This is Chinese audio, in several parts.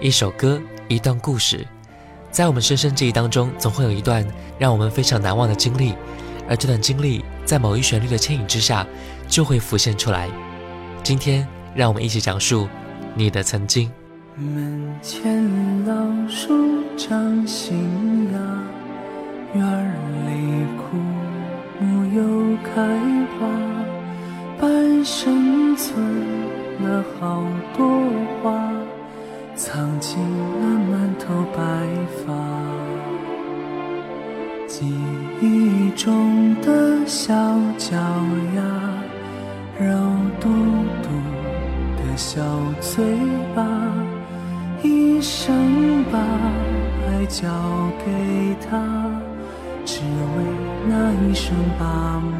一首歌，一段故事，在我们深深记忆当中，总会有一段让我们非常难忘的经历，而这段经历在某一旋律的牵引之下，就会浮现出来。今天，让我们一起讲述你的曾经。门前老树长新芽，院里枯木又开，生存了好多花。藏进了满头白发，记忆中的小脚丫，肉嘟嘟的小嘴巴，一生把爱交给他，只为那一声爸妈。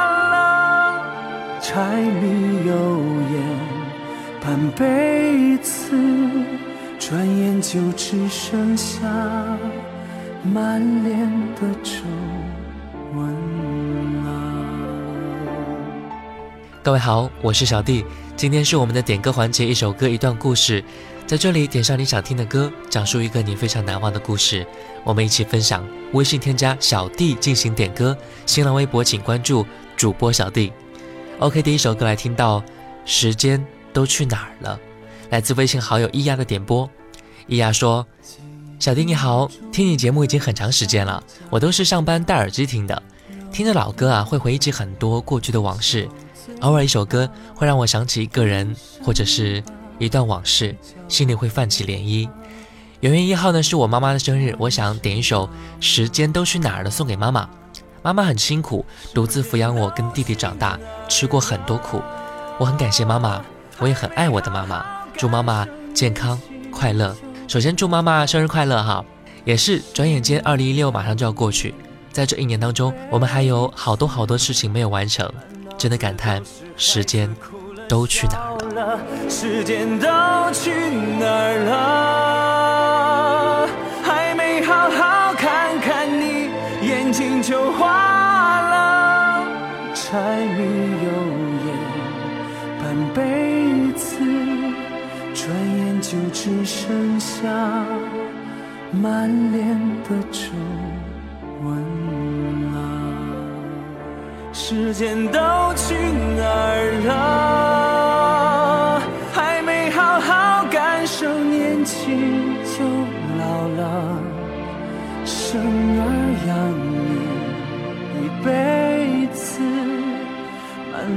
柴米油盐半辈子。转眼就只剩下满脸的皱纹了。各位好，我是小弟，今天是我们的点歌环节，一首歌一段故事，在这里点上你想听的歌，讲述一个你非常难忘的故事，我们一起分享。微信添加小弟进行点歌，新浪微博请关注主播小弟。OK，第一首歌来听到，时间都去哪儿了？来自微信好友一丫的点播。伊娅说：“小丁你好，听你节目已经很长时间了，我都是上班戴耳机听的。听着老歌啊，会回忆起很多过去的往事。偶尔一首歌会让我想起一个人，或者是一段往事，心里会泛起涟漪。元月一号呢，是我妈妈的生日，我想点一首《时间都去哪儿了》送给妈妈。妈妈很辛苦，独自抚养我跟弟弟长大，吃过很多苦。我很感谢妈妈，我也很爱我的妈妈。祝妈妈健康快乐。”首先祝妈妈生日快乐哈！也是转眼间，二零一六马上就要过去，在这一年当中，我们还有好多好多事情没有完成，真的感叹时间都去哪儿了？时间都去哪儿了？就花了。柴米油盐半辈子。转眼就只剩下满脸的皱纹了，时间都去哪儿了？还没好好感受年轻就老了，生儿养女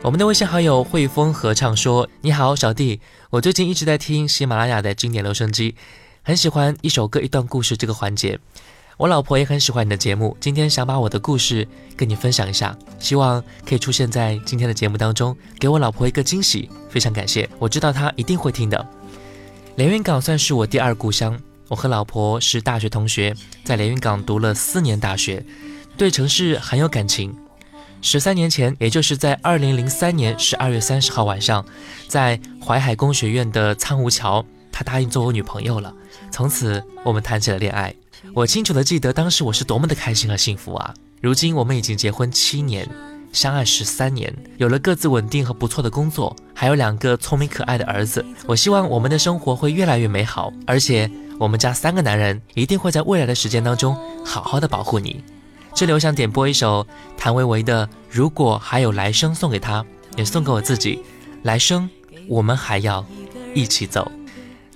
我们的微信好友汇丰合唱说：“你好，小弟，我最近一直在听喜马拉雅的经典留声机，很喜欢一首歌一段故事这个环节。我老婆也很喜欢你的节目，今天想把我的故事跟你分享一下，希望可以出现在今天的节目当中，给我老婆一个惊喜。非常感谢，我知道她一定会听的。连云港算是我第二故乡，我和老婆是大学同学，在连云港读了四年大学，对城市很有感情。”十三年前，也就是在二零零三年十二月三十号晚上，在淮海工学院的苍梧桥，她答应做我女朋友了。从此，我们谈起了恋爱。我清楚的记得当时我是多么的开心和幸福啊！如今我们已经结婚七年，相爱十三年，有了各自稳定和不错的工作，还有两个聪明可爱的儿子。我希望我们的生活会越来越美好，而且我们家三个男人一定会在未来的时间当中好好的保护你。这里我想点播一首谭维维的《如果还有来生》，送给他，也送给我自己。来生，我们还要一起走，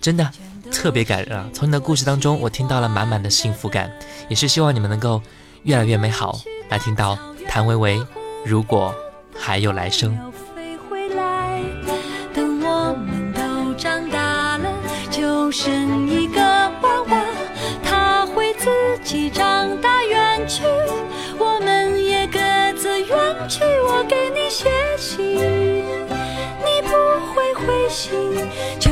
真的特别感人啊！从你的故事当中，我听到了满满的幸福感，也是希望你们能够越来越美好。来听到谭维维《如果还有来生》。等我们都长大了，就剩会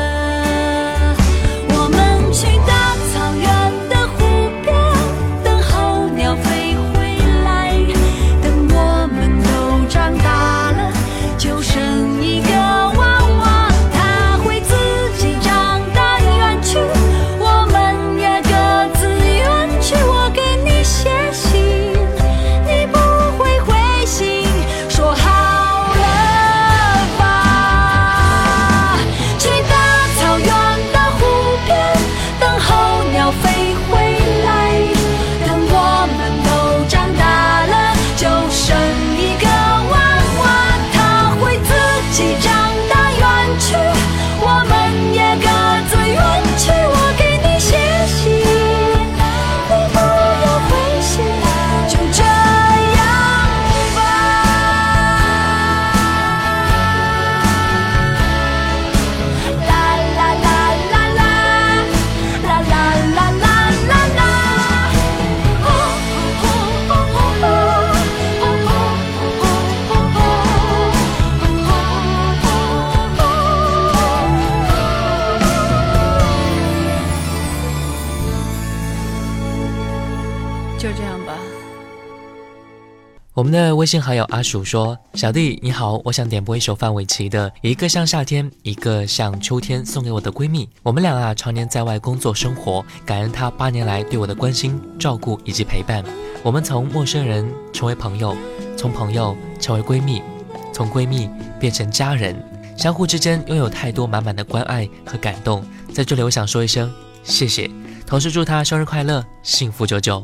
我们的微信好友阿鼠说：“小弟你好，我想点播一首范玮琪的《一个像夏天，一个像秋天》，送给我的闺蜜。我们俩啊，常年在外工作生活，感恩她八年来对我的关心、照顾以及陪伴。我们从陌生人成为朋友，从朋友成为闺蜜，从闺蜜变成家人，相互之间拥有太多满满的关爱和感动。在这里，我想说一声谢谢。”同时祝她生日快乐，幸福久久。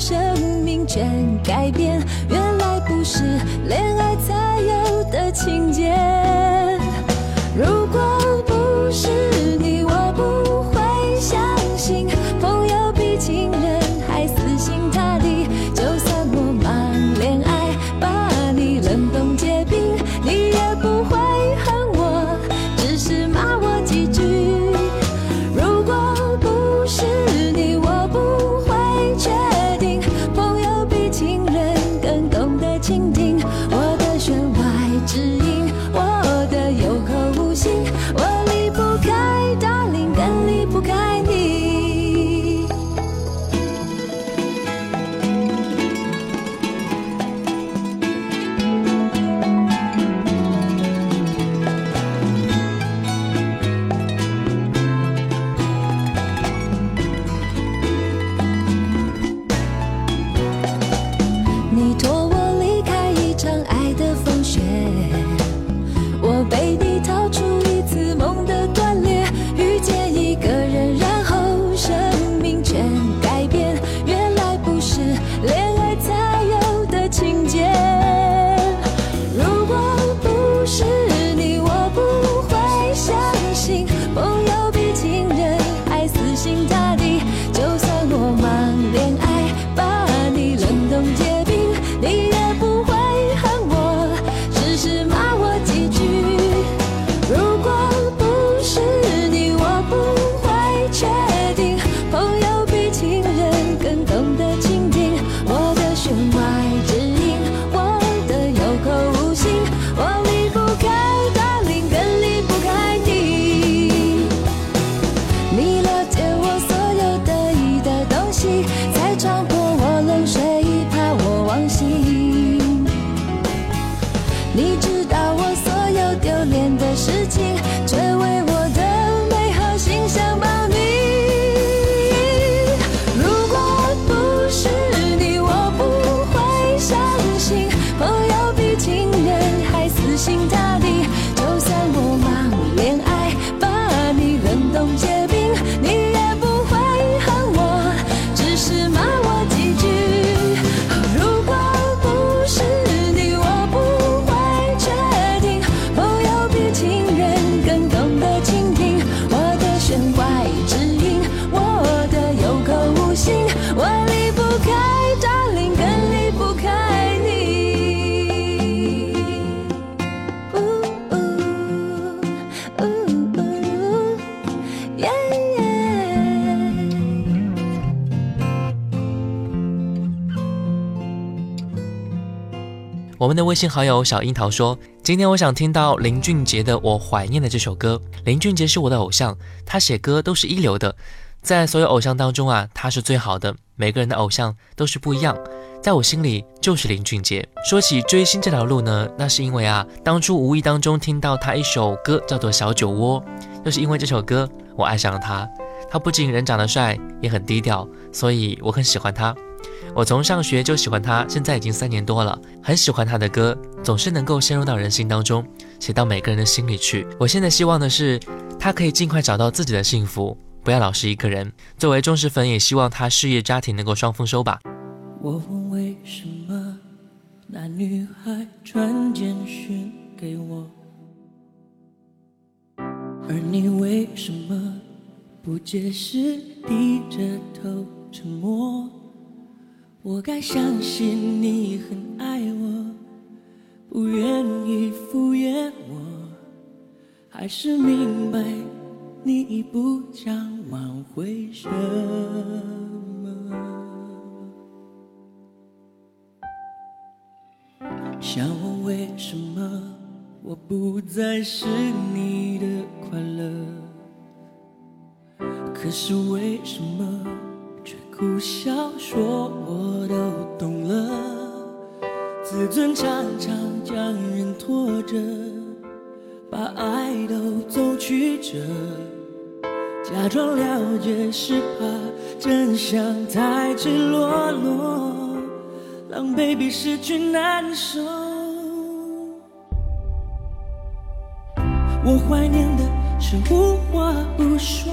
生命全改变，原来不是恋爱才有的情节。我们的微信好友小樱桃说：“今天我想听到林俊杰的《我怀念的》这首歌。林俊杰是我的偶像，他写歌都是一流的，在所有偶像当中啊，他是最好的。每个人的偶像都是不一样，在我心里就是林俊杰。说起追星这条路呢，那是因为啊，当初无意当中听到他一首歌叫做《小酒窝》，就是因为这首歌，我爱上了他。他不仅人长得帅，也很低调，所以我很喜欢他。”我从上学就喜欢他，现在已经三年多了，很喜欢他的歌，总是能够陷入到人心当中，写到每个人的心里去。我现在希望的是，他可以尽快找到自己的幸福，不要老是一个人。作为忠实粉，也希望他事业家庭能够双丰收吧。我问为什么那女孩传简讯给我，而你为什么不解释，低着头沉默？我该相信你很爱我，不愿意敷衍我，还是明白你已不想挽回什么？想问为什么我不再是你的快乐？可是为什么？苦笑说我都懂了，自尊常常将人拖着，把爱都走曲折，假装了解是怕真相太赤裸裸，狼狈比失去难受。我怀念的是无话不说。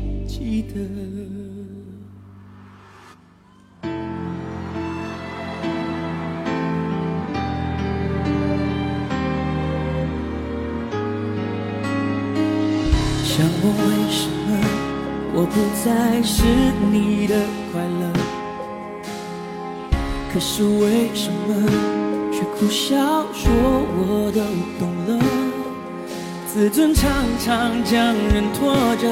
可是为什么却苦笑说我都懂了？自尊常常将人拖着，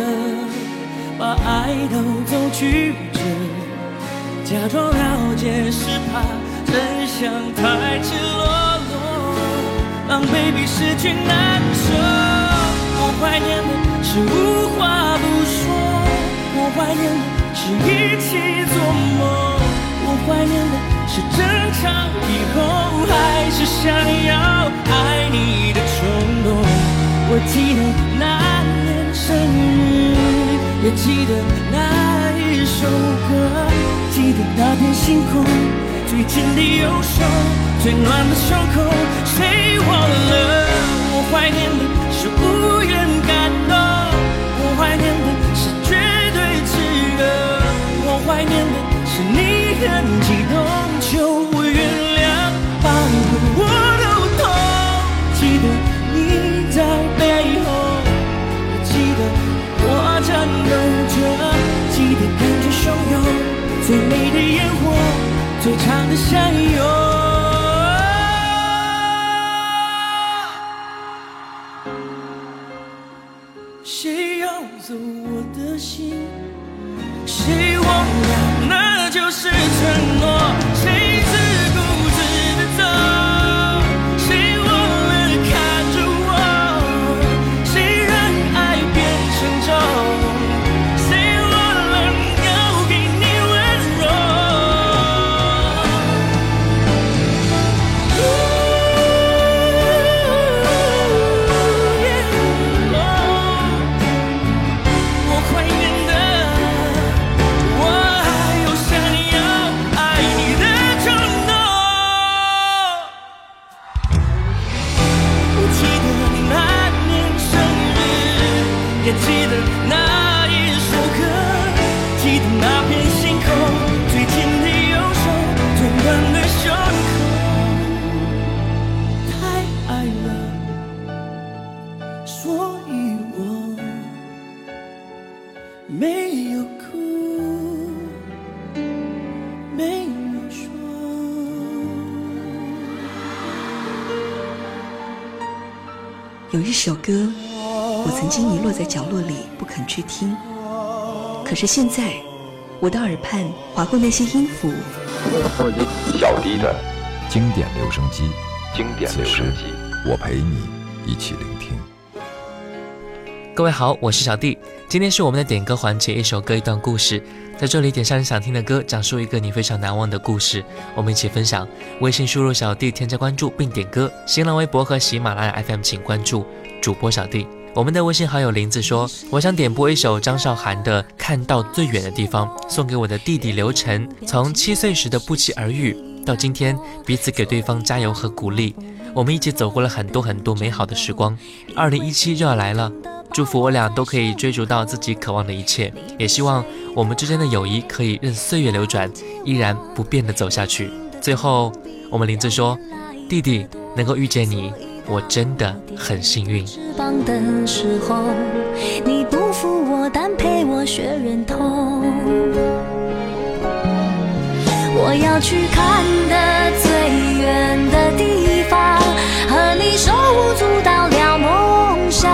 把爱都走曲折，假装了解是怕真相太赤裸裸，让 baby 失去难受。我怀念的。是无话不说，我怀念的是一起做梦，我怀念的是争吵以后还是想要爱你的冲动。我记得那年生日，也记得那一首歌，记得那片星空，最紧的右手，最暖的胸口，谁忘了？我怀念的是无言感动。我怀念的是绝对炽热，我怀念的是你很激动，求我原谅，把我都痛。记得你在背后，记得我颤抖着，记得感觉汹涌，最美的烟火，最长的相拥。走我的心，谁忘了那就是承诺？首歌，我曾经遗落在角落里不肯去听，可是现在，我的耳畔划过那些音符。小弟的经典留声机，经典留声机，我陪你一起聆听。各位好，我是小弟，今天是我们的点歌环节，一首歌一段故事，在这里点上你想听的歌，讲述一个你非常难忘的故事，我们一起分享。微信输入小弟添加关注并点歌，新浪微博和喜马拉雅 FM 请关注主播小弟。我们的微信好友林子说，我想点播一首张韶涵的《看到最远的地方》，送给我的弟弟刘晨。从七岁时的不期而遇，到今天彼此给对方加油和鼓励，我们一起走过了很多很多美好的时光。二零一七就要来了。祝福我俩都可以追逐到自己渴望的一切，也希望我们之间的友谊可以任岁月流转，依然不变的走下去。最后，我们林子说：“弟弟能够遇见你，我真的很幸运。”翅膀的时候，你不负我，但陪我学忍痛。我要去看的最远的地方，和你手舞足蹈聊梦想。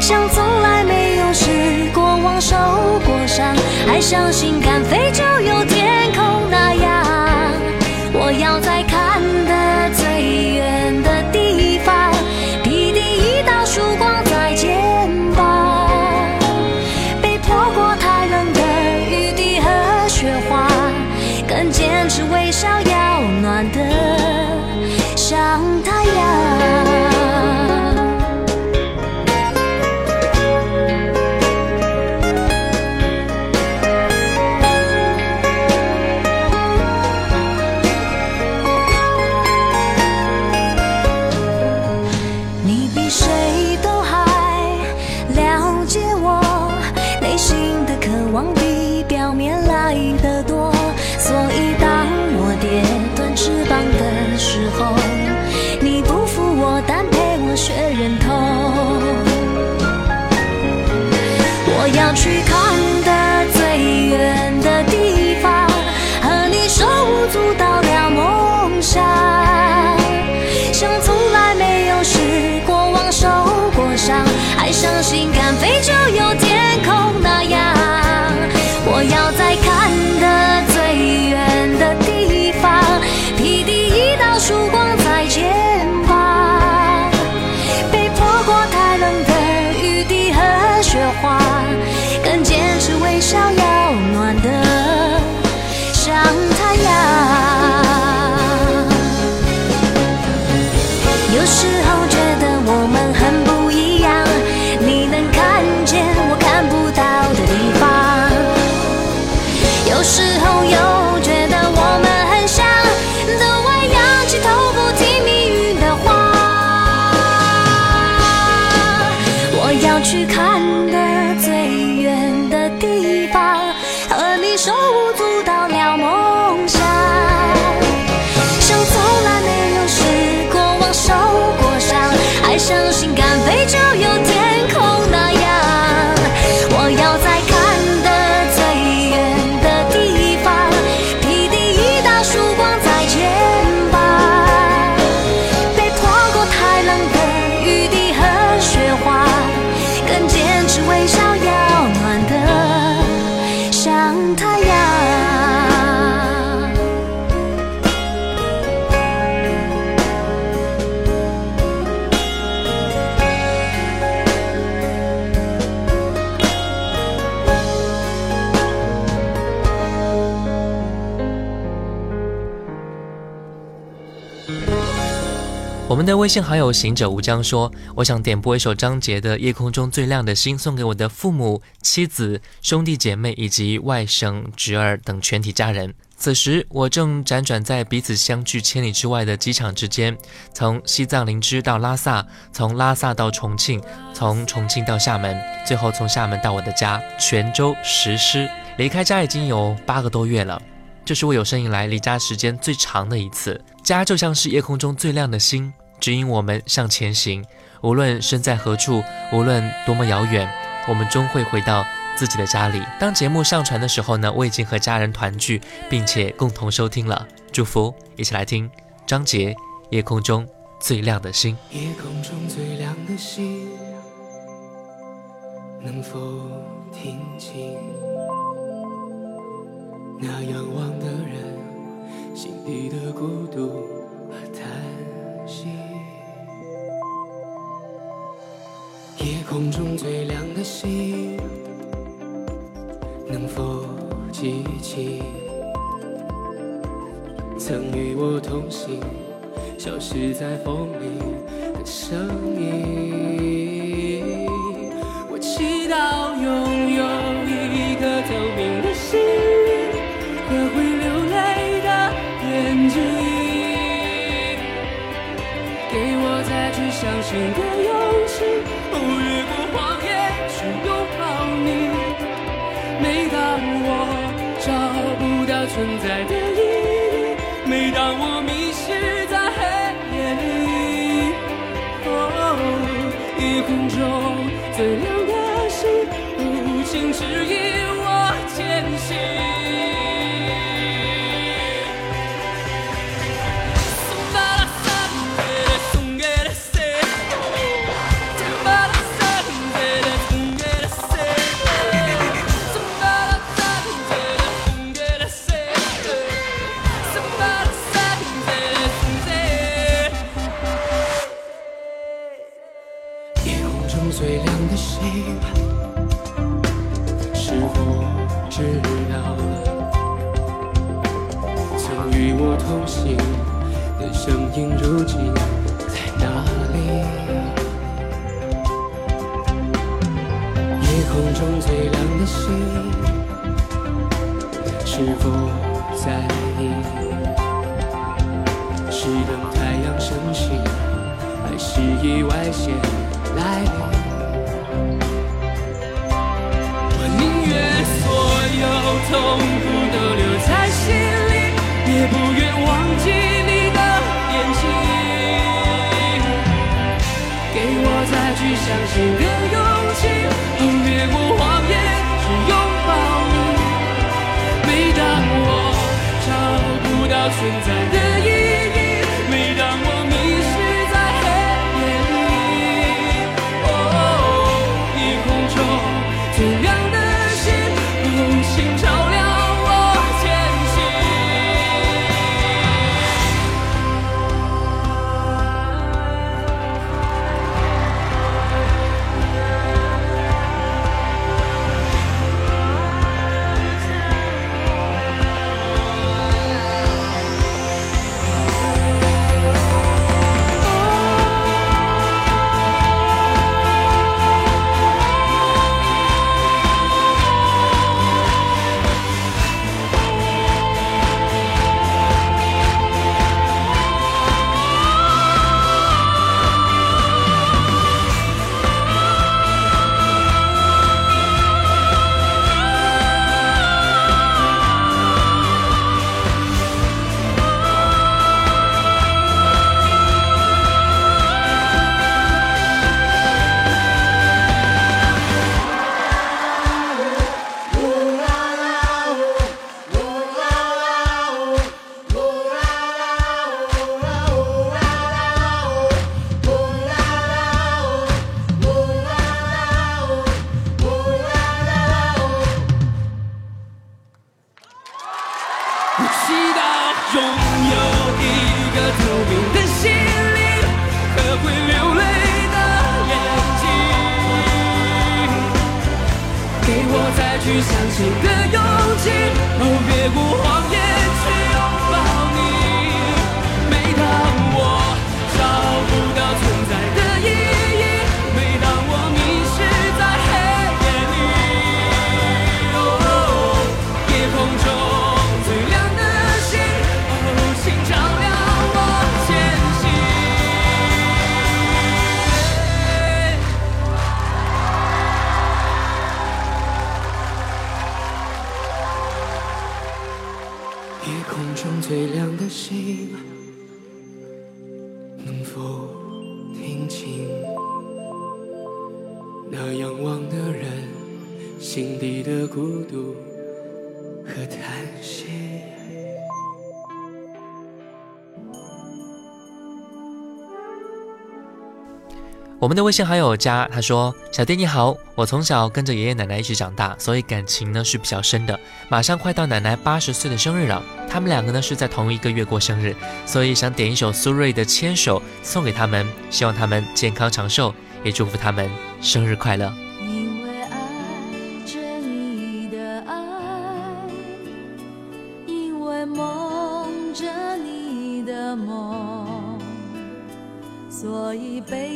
像从来没有失过望，受过伤，还相信敢飞就有微信好友行者无疆说：“我想点播一首张杰的《夜空中最亮的星》，送给我的父母、妻子、兄弟姐妹以及外甥、侄儿等全体家人。此时我正辗转在彼此相距千里之外的机场之间，从西藏林芝到拉萨，从拉萨到重庆，从重庆到厦门，最后从厦门到我的家泉州石狮。离开家已经有八个多月了，这是我有生以来离家时间最长的一次。家就像是夜空中最亮的星。”指引我们向前行，无论身在何处，无论多么遥远，我们终会回到自己的家里。当节目上传的时候呢，我已经和家人团聚，并且共同收听了。祝福，一起来听张杰《夜空中最亮的星。夜空中最亮的星，能否听清那仰望的人心底的孤独和叹息？夜空中最亮的星，能否记起曾与我同行？消失在风里的声音。我祈祷拥有一颗透明的心和会流泪的眼睛，给我再去相信的勇气，越过谎言去拥抱你。每当我找不到存在的意义，每当我迷失在黑夜里，哦，夜空中最亮的星，哦，请指引如今在哪里？夜空中最亮的星，是否在意？是等太阳升起，还是意外先来临？我宁愿所有痛相信的勇气，哦，越过谎言去拥抱你。每当我找不到存在我们的微信好友加他说：“小弟你好，我从小跟着爷爷奶奶一起长大，所以感情呢是比较深的。马上快到奶奶八十岁的生日了，他们两个呢是在同一个月过生日，所以想点一首苏芮的《牵手》送给他们，希望他们健康长寿，也祝福他们生日快乐。”因为爱着你的爱，因为梦着你的梦，所以悲伤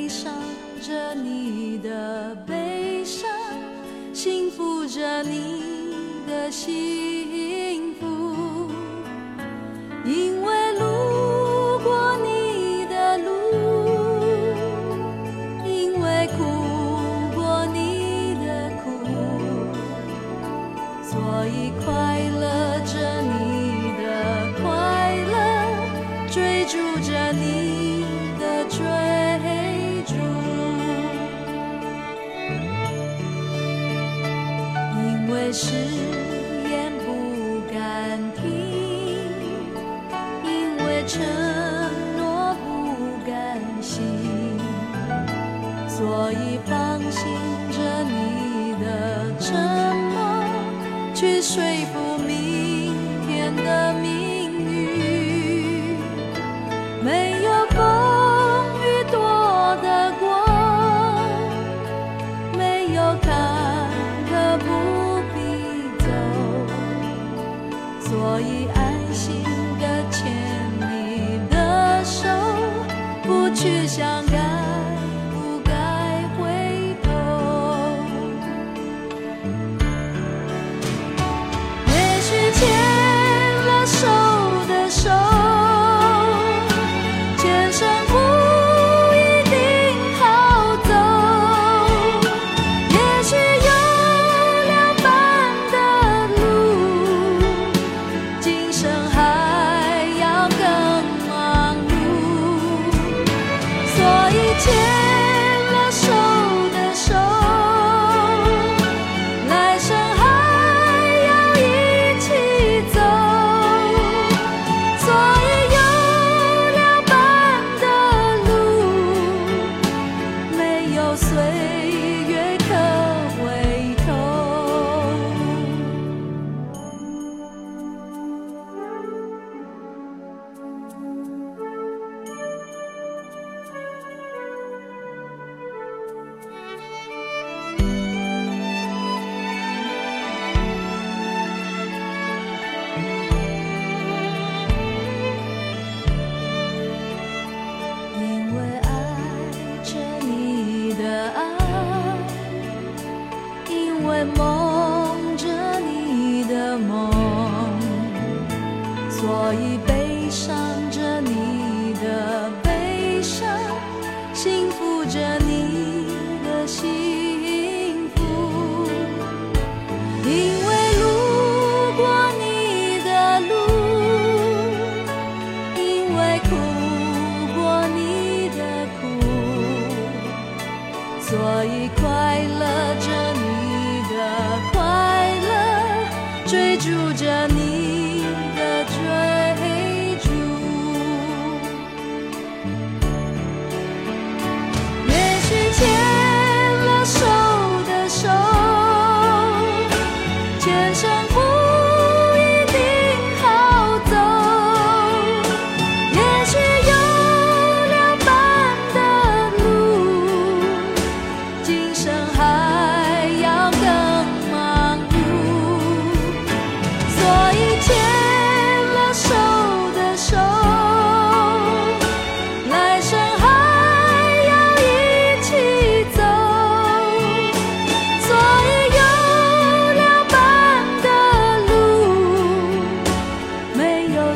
着你的悲伤，幸福着你的幸福。因为路也是。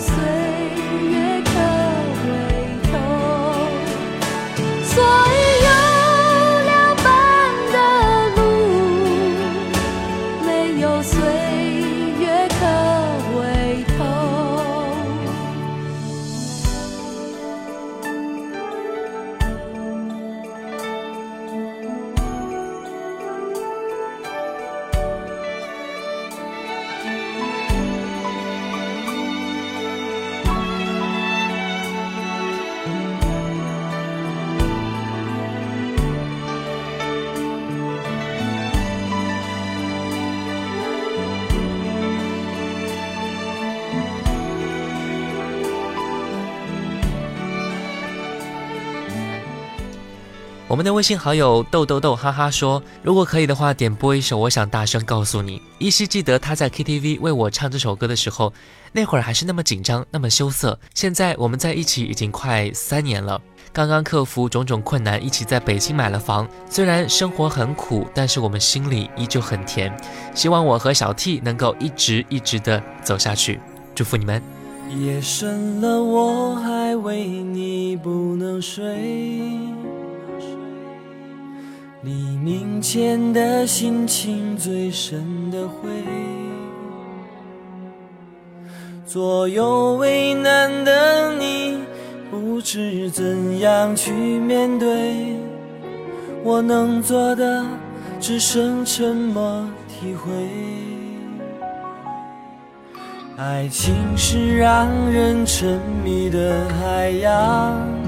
岁月。我们的微信好友豆豆豆哈哈说，如果可以的话，点播一首《我想大声告诉你》。依稀记得他在 KTV 为我唱这首歌的时候，那会儿还是那么紧张，那么羞涩。现在我们在一起已经快三年了，刚刚克服种种困难，一起在北京买了房。虽然生活很苦，但是我们心里依旧很甜。希望我和小 T 能够一直一直的走下去，祝福你们。夜深了，我还为你不能睡。黎明前的心情最深的灰，左右为难的你，不知怎样去面对。我能做的只剩沉默体会。爱情是让人沉迷的海洋。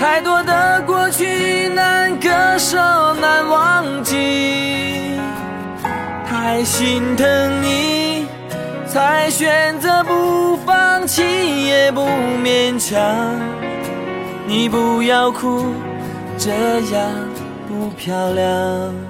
太多的过去难割舍难忘记，太心疼你，才选择不放弃也不勉强。你不要哭，这样不漂亮。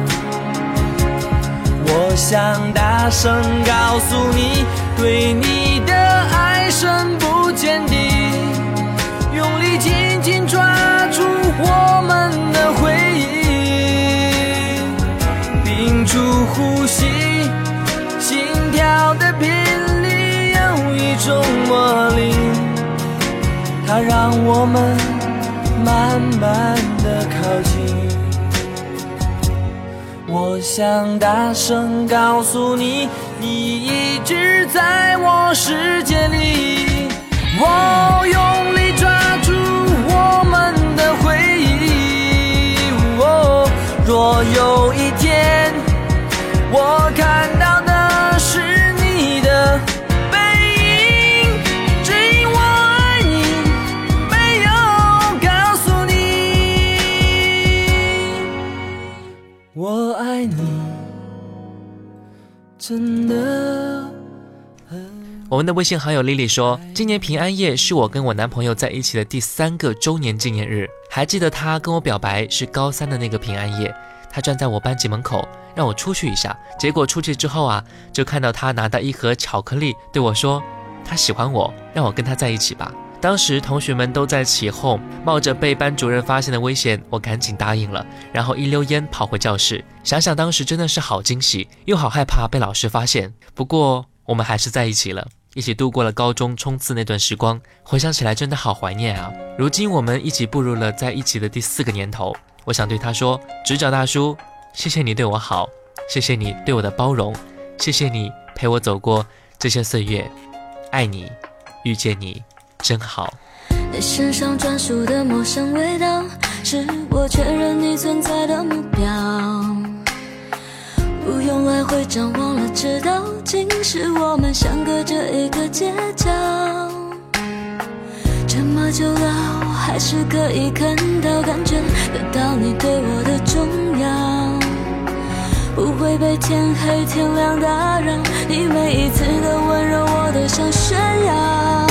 我想大声告诉你，对你的爱深不见底，用力紧紧抓住我们的回忆，屏住呼吸，心跳的频率有一种魔力，它让我们慢慢的靠近。我想大声告诉你，你一直在我世界里。我用力抓住我们的回忆。哦若有一天，我看到真的我们的微信好友丽丽说，今年平安夜是我跟我男朋友在一起的第三个周年纪念日。还记得他跟我表白是高三的那个平安夜，他站在我班级门口让我出去一下。结果出去之后啊，就看到他拿到一盒巧克力对我说，他喜欢我，让我跟他在一起吧。当时同学们都在起哄，冒着被班主任发现的危险，我赶紧答应了，然后一溜烟跑回教室。想想当时真的是好惊喜，又好害怕被老师发现。不过我们还是在一起了，一起度过了高中冲刺那段时光。回想起来真的好怀念啊！如今我们一起步入了在一起的第四个年头，我想对他说：直角大叔，谢谢你对我好，谢谢你对我的包容，谢谢你陪我走过这些岁月，爱你，遇见你。真好。你身上专属的陌生味道，是我确认你存在的目标。不用来回张望了，知道今世我们相隔着一个街角。这么久了，我还是可以看到，感觉得到你对我的重要，不会被天黑天亮打扰。你每一次的温柔，我都想炫耀。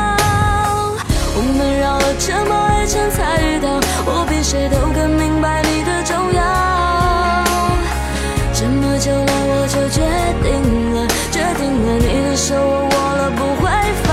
我们绕了这么一圈才遇到，我比谁都更明白你的重要。这么久了，我就决定了，决定了，你的手我握了不会放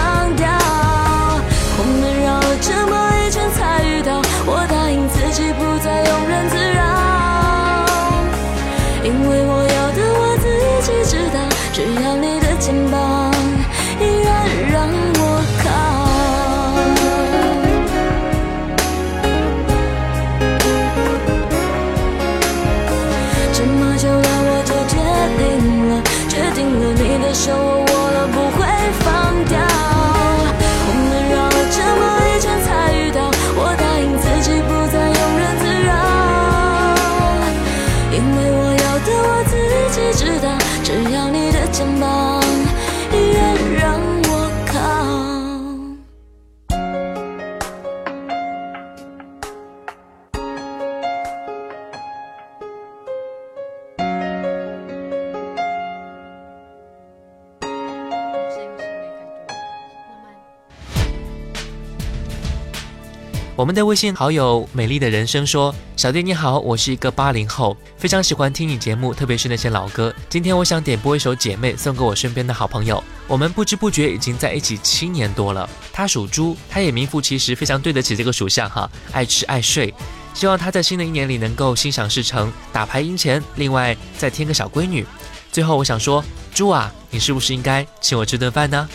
我们的微信好友美丽的人生说：“小弟你好，我是一个八零后，非常喜欢听你节目，特别是那些老歌。今天我想点播一首《姐妹》，送给我身边的好朋友。我们不知不觉已经在一起七年多了。他属猪，他也名副其实，非常对得起这个属相哈，爱吃爱睡。希望他在新的一年里能够心想事成，打牌赢钱，另外再添个小闺女。最后我想说，猪啊，你是不是应该请我吃顿饭呢？”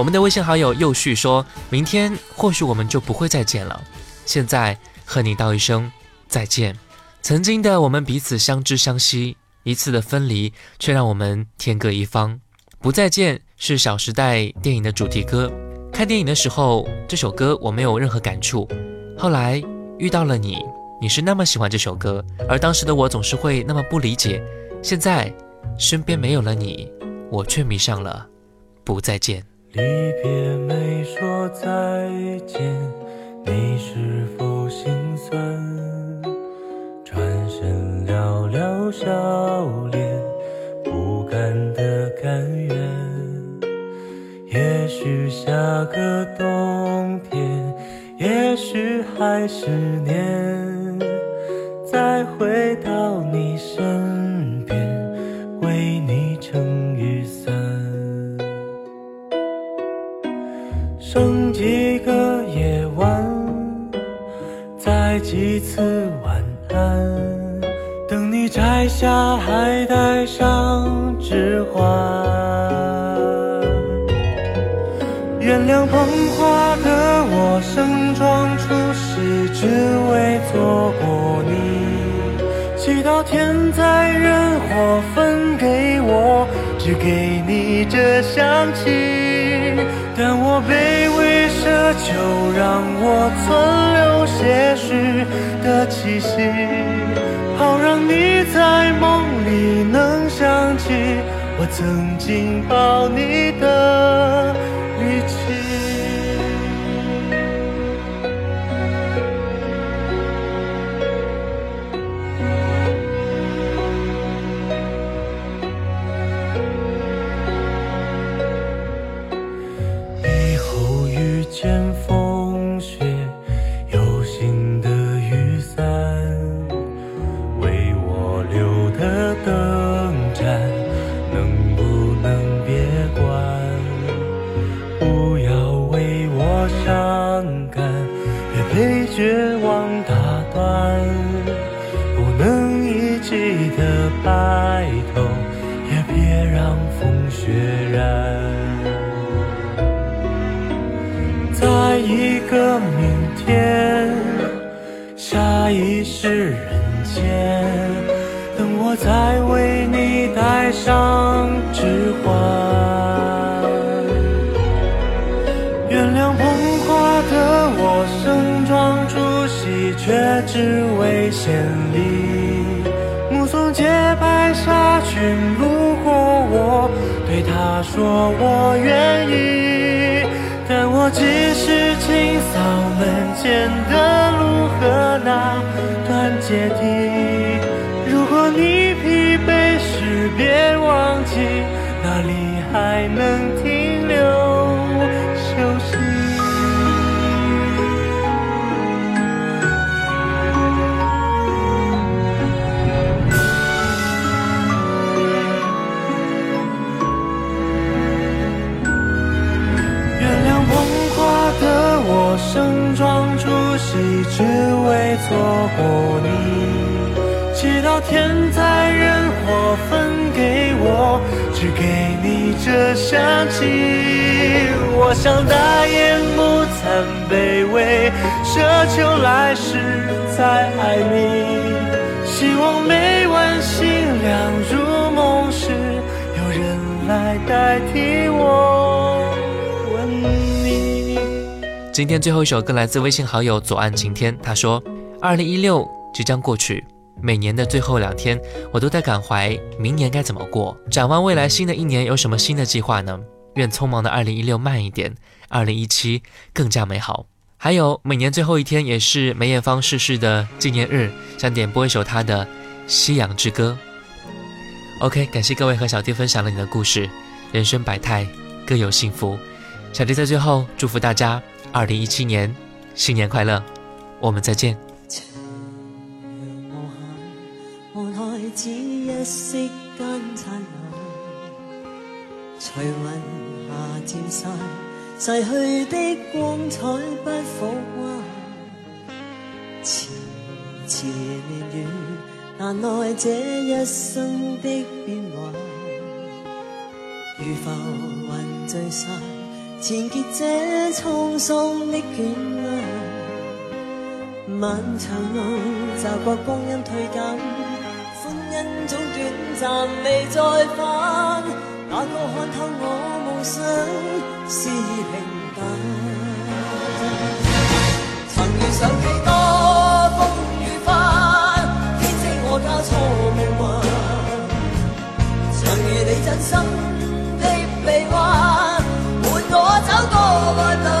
我们的微信好友又旭说：“明天或许我们就不会再见了，现在和你道一声再见。曾经的我们彼此相知相惜，一次的分离却让我们天各一方。不再见是《小时代》电影的主题歌。看电影的时候，这首歌我没有任何感触。后来遇到了你，你是那么喜欢这首歌，而当时的我总是会那么不理解。现在身边没有了你，我却迷上了不再见。”离别没说再见，你是否心酸？转身寥寥笑脸，不甘的甘愿。也许下个冬天，也许还是年，再回到你我存留些许的气息，好让你在梦里能想起我曾经抱你。下一世人间，等我再为你戴上指环。原谅捧花的我，盛装出席，却只为献礼。目送洁白纱裙路过我，对她说我愿意。但我只是清扫门前的路和那段阶梯。如果你疲惫时，别忘记哪里还能停留休息。原谅捧花的我，盛装出席，只为错过你。祈祷天灾人祸分给我，只给你这香气。我想大言不惭卑微，奢求来世再爱你。希望每晚星亮入梦时，有人来代替我吻你。今天最后一首歌来自微信好友左岸晴天，他说：“二零一六即将过去，每年的最后两天，我都在感怀明年该怎么过。展望未来新的一年，有什么新的计划呢？愿匆忙的二零一六慢一点，二零一七更加美好。还有，每年最后一天也是梅艳芳逝世的纪念日，想点播一首她的《夕阳之歌》。OK，感谢各位和小弟分享了你的故事，人生百态，各有幸福。小弟在最后祝福大家，二零一七年新年快乐，我们再见。随云霞渐散逝去的光彩不复还迟迟年月难耐这一生的变幻如浮云聚散缠结这沧桑的倦颜漫长路骤觉光阴退减欢欣总短暂未再返哪个看透我梦想是平淡。曾遇上几多风雨翻，天知我交错命运。曾遇你真心的臂弯，伴我走过爱。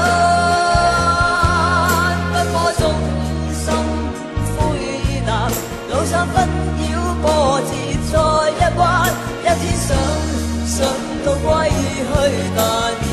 想到归去，但。